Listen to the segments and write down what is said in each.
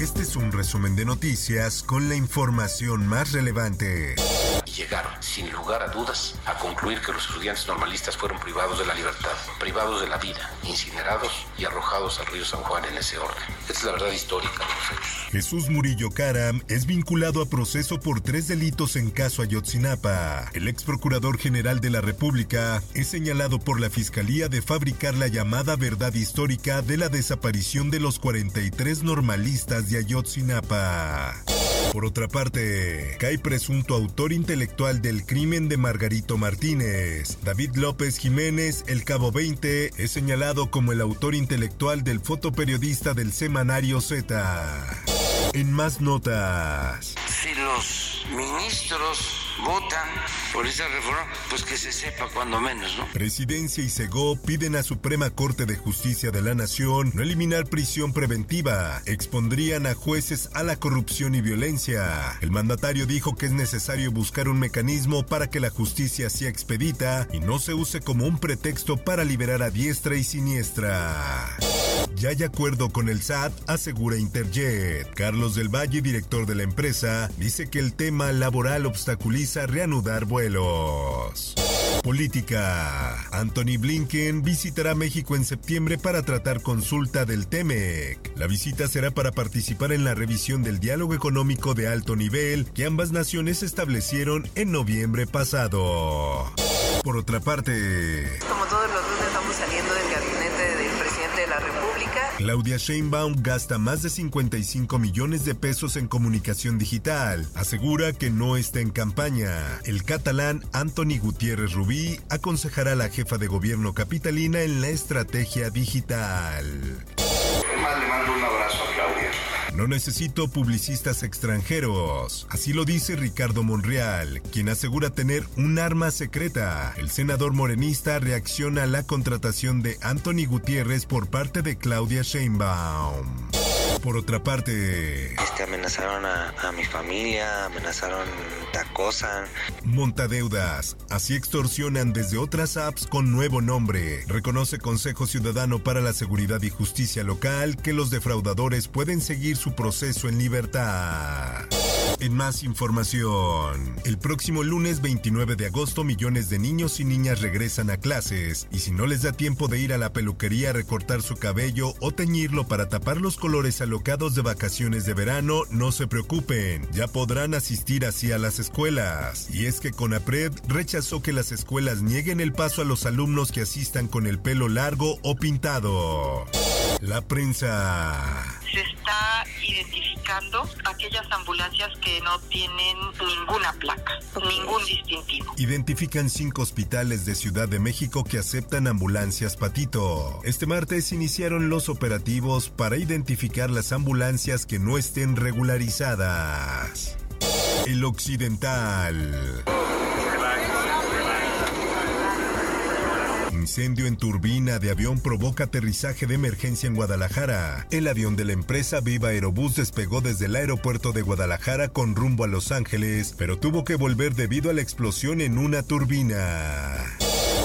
Este es un resumen de noticias con la información más relevante. Llegaron, sin lugar a dudas, a concluir que los estudiantes normalistas fueron privados de la libertad, privados de la vida, incinerados y arrojados al río San Juan en ese orden. Esta es la verdad histórica de los hechos. Jesús Murillo Caram es vinculado a proceso por tres delitos en caso Ayotzinapa. El ex procurador general de la República es señalado por la Fiscalía de fabricar la llamada verdad histórica de la desaparición de los 43 normalistas de. Por otra parte, cae presunto autor intelectual del crimen de Margarito Martínez. David López Jiménez, el Cabo 20, es señalado como el autor intelectual del fotoperiodista del semanario Z. En más notas. Si los ministros por esa reforma, pues que se sepa cuando menos, ¿no? Presidencia y Segó piden a Suprema Corte de Justicia de la Nación no eliminar prisión preventiva. Expondrían a jueces a la corrupción y violencia. El mandatario dijo que es necesario buscar un mecanismo para que la justicia sea expedita y no se use como un pretexto para liberar a diestra y siniestra. Ya hay acuerdo con el SAT, asegura Interjet. Carlos del Valle, director de la empresa, dice que el tema laboral obstaculiza reanudar vuelos. Política. Anthony Blinken visitará México en septiembre para tratar consulta del TEMEC. La visita será para participar en la revisión del diálogo económico de alto nivel que ambas naciones establecieron en noviembre pasado. Por otra parte, Como todos los lunes estamos saliendo del gabinete del presidente de la República. Claudia Sheinbaum gasta más de 55 millones de pesos en comunicación digital. Asegura que no está en campaña. El catalán Anthony Gutiérrez Rubí aconsejará a la jefa de gobierno capitalina en la estrategia digital. Además le mando un abrazo a Claudia. No necesito publicistas extranjeros. Así lo dice Ricardo Monreal, quien asegura tener un arma secreta. El senador morenista reacciona a la contratación de Anthony Gutiérrez por parte de Claudia Sheinbaum. Por otra parte, Este, amenazaron a, a mi familia, amenazaron, te acosan. Montadeudas. Así extorsionan desde otras apps con nuevo nombre. Reconoce Consejo Ciudadano para la Seguridad y Justicia Local que los defraudadores pueden seguir su proceso en libertad. En más información, el próximo lunes 29 de agosto millones de niños y niñas regresan a clases y si no les da tiempo de ir a la peluquería a recortar su cabello o teñirlo para tapar los colores alocados de vacaciones de verano, no se preocupen, ya podrán asistir así a las escuelas. Y es que Conapred rechazó que las escuelas nieguen el paso a los alumnos que asistan con el pelo largo o pintado. La prensa. Está identificando aquellas ambulancias que no tienen ninguna placa, ningún distintivo. Identifican cinco hospitales de Ciudad de México que aceptan ambulancias Patito. Este martes iniciaron los operativos para identificar las ambulancias que no estén regularizadas. El Occidental. Incendio en turbina de avión provoca aterrizaje de emergencia en Guadalajara. El avión de la empresa Viva Aerobús despegó desde el aeropuerto de Guadalajara con rumbo a Los Ángeles, pero tuvo que volver debido a la explosión en una turbina.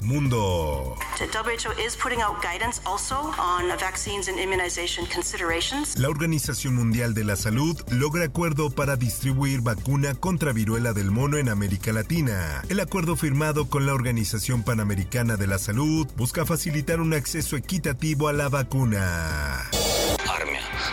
Mundo. The WHO is putting out guidance also on vaccines and immunization considerations. La Organización Mundial de la Salud logra acuerdo para distribuir vacuna contra viruela del mono en América Latina. El acuerdo firmado con la Organización Panamericana de la Salud busca facilitar un acceso equitativo a la vacuna.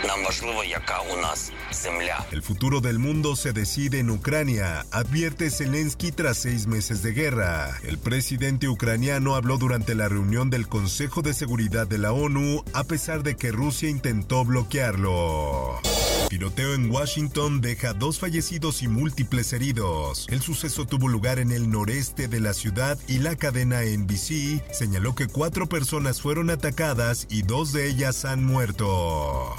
Армія. Нам важливо, яка у нас земля. El futuro del mundo se decide en Ucrania, advierte Zelensky tras seis meses de guerra. El presidente ucraniano habló durante la reunión del Consejo de Seguridad de la ONU a pesar de que Rusia intentó bloquearlo. Tiroteo en Washington deja dos fallecidos y múltiples heridos. El suceso tuvo lugar en el noreste de la ciudad y la cadena NBC señaló que cuatro personas fueron atacadas y dos de ellas han muerto.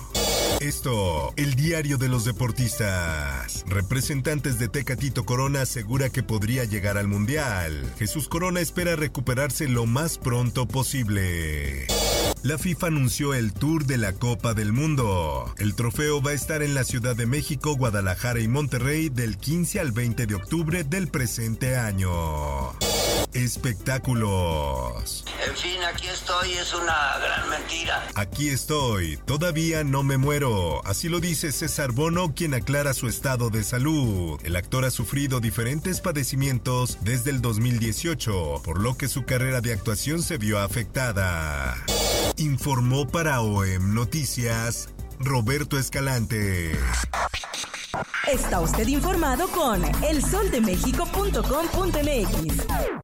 Esto, el diario de los deportistas. Representantes de Tecatito Corona asegura que podría llegar al Mundial. Jesús Corona espera recuperarse lo más pronto posible la FIFA anunció el Tour de la Copa del Mundo. El trofeo va a estar en la Ciudad de México, Guadalajara y Monterrey del 15 al 20 de octubre del presente año. Espectáculos. En fin, aquí estoy, es una gran mentira. Aquí estoy, todavía no me muero. Así lo dice César Bono, quien aclara su estado de salud. El actor ha sufrido diferentes padecimientos desde el 2018, por lo que su carrera de actuación se vio afectada. Informó para OEM Noticias Roberto Escalante. Está usted informado con elsoldemexico.com.mx.